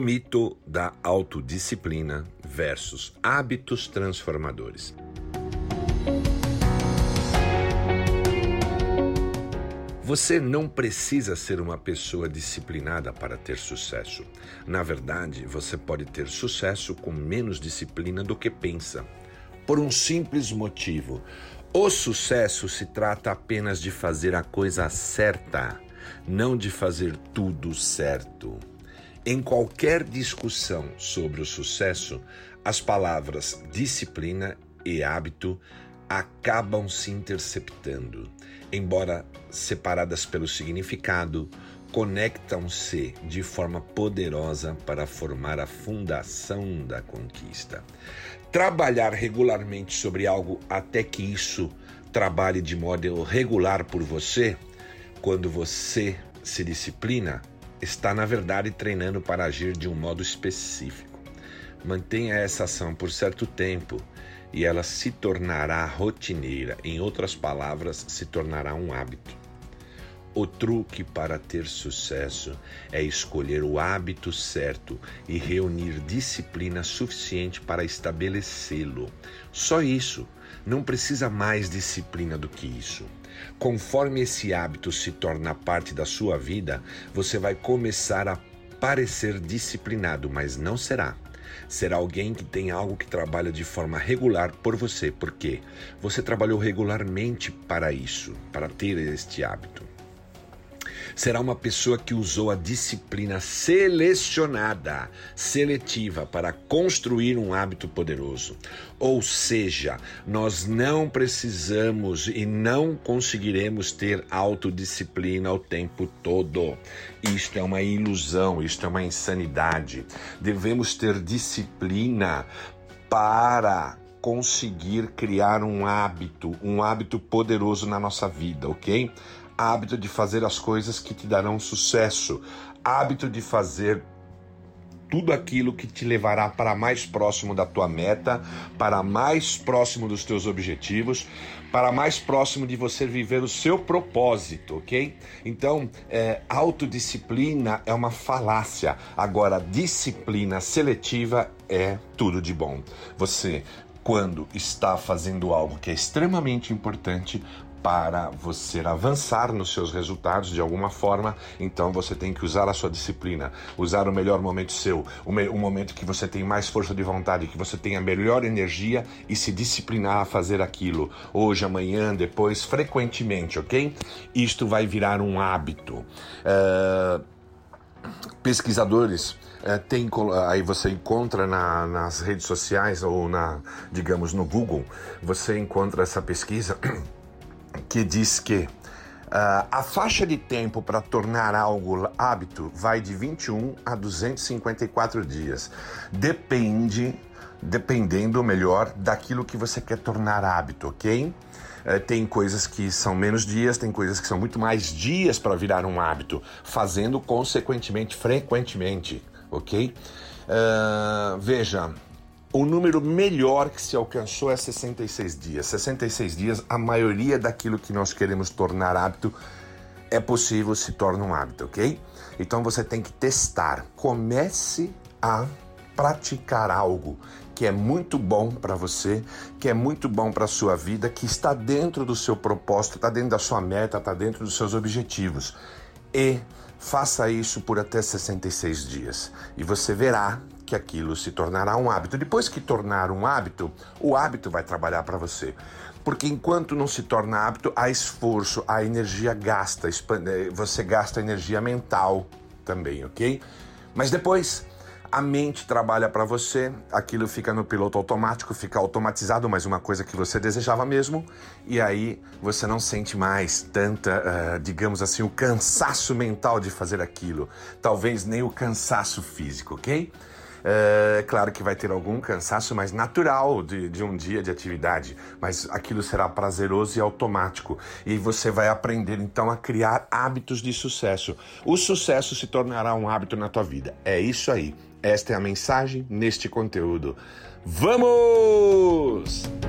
mito da autodisciplina versus hábitos transformadores. Você não precisa ser uma pessoa disciplinada para ter sucesso. Na verdade, você pode ter sucesso com menos disciplina do que pensa. Por um simples motivo: o sucesso se trata apenas de fazer a coisa certa, não de fazer tudo certo. Em qualquer discussão sobre o sucesso, as palavras disciplina e hábito acabam se interceptando. Embora separadas pelo significado, conectam-se de forma poderosa para formar a fundação da conquista. Trabalhar regularmente sobre algo até que isso trabalhe de modo regular por você, quando você se disciplina, está na verdade treinando para agir de um modo específico. Mantenha essa ação por certo tempo e ela se tornará rotineira, em outras palavras, se tornará um hábito. O truque para ter sucesso é escolher o hábito certo e reunir disciplina suficiente para estabelecê-lo. Só isso, não precisa mais disciplina do que isso. Conforme esse hábito se torna parte da sua vida, você vai começar a parecer disciplinado, mas não será. Será alguém que tem algo que trabalha de forma regular por você, porque você trabalhou regularmente para isso, para ter este hábito será uma pessoa que usou a disciplina selecionada, seletiva, para construir um hábito poderoso. Ou seja, nós não precisamos e não conseguiremos ter autodisciplina o tempo todo. Isto é uma ilusão, isto é uma insanidade. Devemos ter disciplina para conseguir criar um hábito, um hábito poderoso na nossa vida, ok? Hábito de fazer as coisas que te darão sucesso, hábito de fazer tudo aquilo que te levará para mais próximo da tua meta, para mais próximo dos teus objetivos, para mais próximo de você viver o seu propósito, ok? Então, é, autodisciplina é uma falácia. Agora, disciplina seletiva é tudo de bom. Você quando está fazendo algo que é extremamente importante, para você avançar nos seus resultados de alguma forma, então você tem que usar a sua disciplina, usar o melhor momento seu, o, me, o momento que você tem mais força de vontade, que você tem a melhor energia e se disciplinar a fazer aquilo, hoje, amanhã, depois, frequentemente, ok? Isto vai virar um hábito. Uh, pesquisadores é, tem aí você encontra na, nas redes sociais ou na digamos no Google você encontra essa pesquisa que diz que Uh, a faixa de tempo para tornar algo hábito vai de 21 a 254 dias. Depende, dependendo melhor daquilo que você quer tornar hábito, ok? Uh, tem coisas que são menos dias, tem coisas que são muito mais dias para virar um hábito, fazendo consequentemente, frequentemente, ok? Uh, veja, o número melhor que se alcançou é 66 dias. 66 dias, a maioria daquilo que nós queremos tornar hábito é possível se torna um hábito, ok? Então você tem que testar. Comece a praticar algo que é muito bom para você, que é muito bom para sua vida, que está dentro do seu propósito, está dentro da sua meta, está dentro dos seus objetivos. E faça isso por até 66 dias. E você verá que aquilo se tornará um hábito. Depois que tornar um hábito, o hábito vai trabalhar para você. Porque enquanto não se torna hábito, há esforço, a energia gasta, eh, você gasta energia mental também, ok? Mas depois a mente trabalha para você, aquilo fica no piloto automático, fica automatizado, mas uma coisa que você desejava mesmo, e aí você não sente mais tanta, uh, digamos assim, o cansaço mental de fazer aquilo, talvez nem o cansaço físico, ok? É claro que vai ter algum cansaço mais natural de, de um dia de atividade, mas aquilo será prazeroso e automático. E você vai aprender então a criar hábitos de sucesso. O sucesso se tornará um hábito na tua vida. É isso aí. Esta é a mensagem neste conteúdo. Vamos!